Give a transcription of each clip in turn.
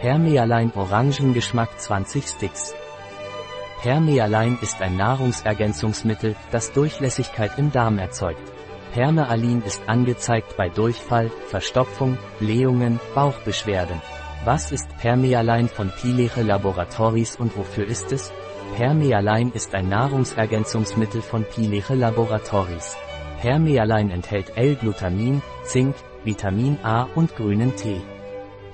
Permealein Orangengeschmack 20 Sticks. Permealein ist ein Nahrungsergänzungsmittel, das Durchlässigkeit im Darm erzeugt. Permealin ist angezeigt bei Durchfall, Verstopfung, Blähungen, Bauchbeschwerden. Was ist Permealein von Pileche Laboratories und wofür ist es? Permealein ist ein Nahrungsergänzungsmittel von Pileche Laboratories. Permealein enthält L-Glutamin, Zink, Vitamin A und grünen Tee.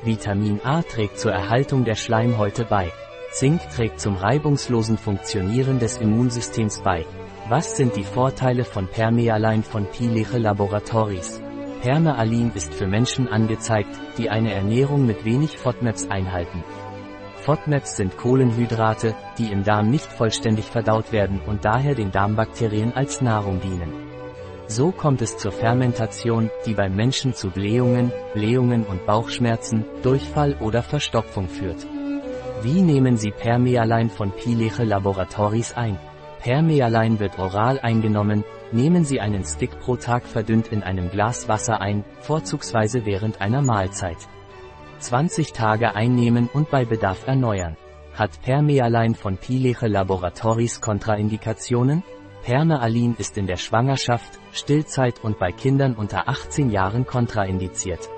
Vitamin A trägt zur Erhaltung der Schleimhäute bei. Zink trägt zum reibungslosen Funktionieren des Immunsystems bei. Was sind die Vorteile von Permealein von Pileche Laboratories? Permealin ist für Menschen angezeigt, die eine Ernährung mit wenig FODMAPs einhalten. FODMAPs sind Kohlenhydrate, die im Darm nicht vollständig verdaut werden und daher den Darmbakterien als Nahrung dienen. So kommt es zur Fermentation, die beim Menschen zu Blähungen, Blähungen und Bauchschmerzen, Durchfall oder Verstopfung führt. Wie nehmen Sie Permealein von Pileche Laboratories ein? Permealein wird oral eingenommen, nehmen Sie einen Stick pro Tag verdünnt in einem Glas Wasser ein, vorzugsweise während einer Mahlzeit. 20 Tage einnehmen und bei Bedarf erneuern. Hat Permealein von Pileche Laboratories Kontraindikationen? Permealin ist in der Schwangerschaft, Stillzeit und bei Kindern unter 18 Jahren kontraindiziert.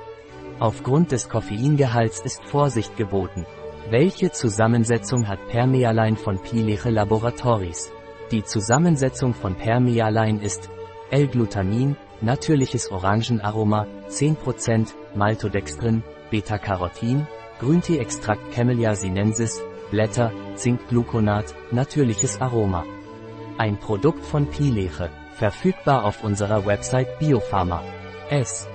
Aufgrund des Koffeingehalts ist Vorsicht geboten. Welche Zusammensetzung hat Permealein von Pileche Laboratories? Die Zusammensetzung von Permealein ist L-Glutamin, natürliches Orangenaroma, 10%, Maltodextrin, Beta-Carotin, Grüntee-Extrakt Camellia sinensis, Blätter, Zinkgluconat, natürliches Aroma. Ein Produkt von Pileche, verfügbar auf unserer Website Biopharma. S.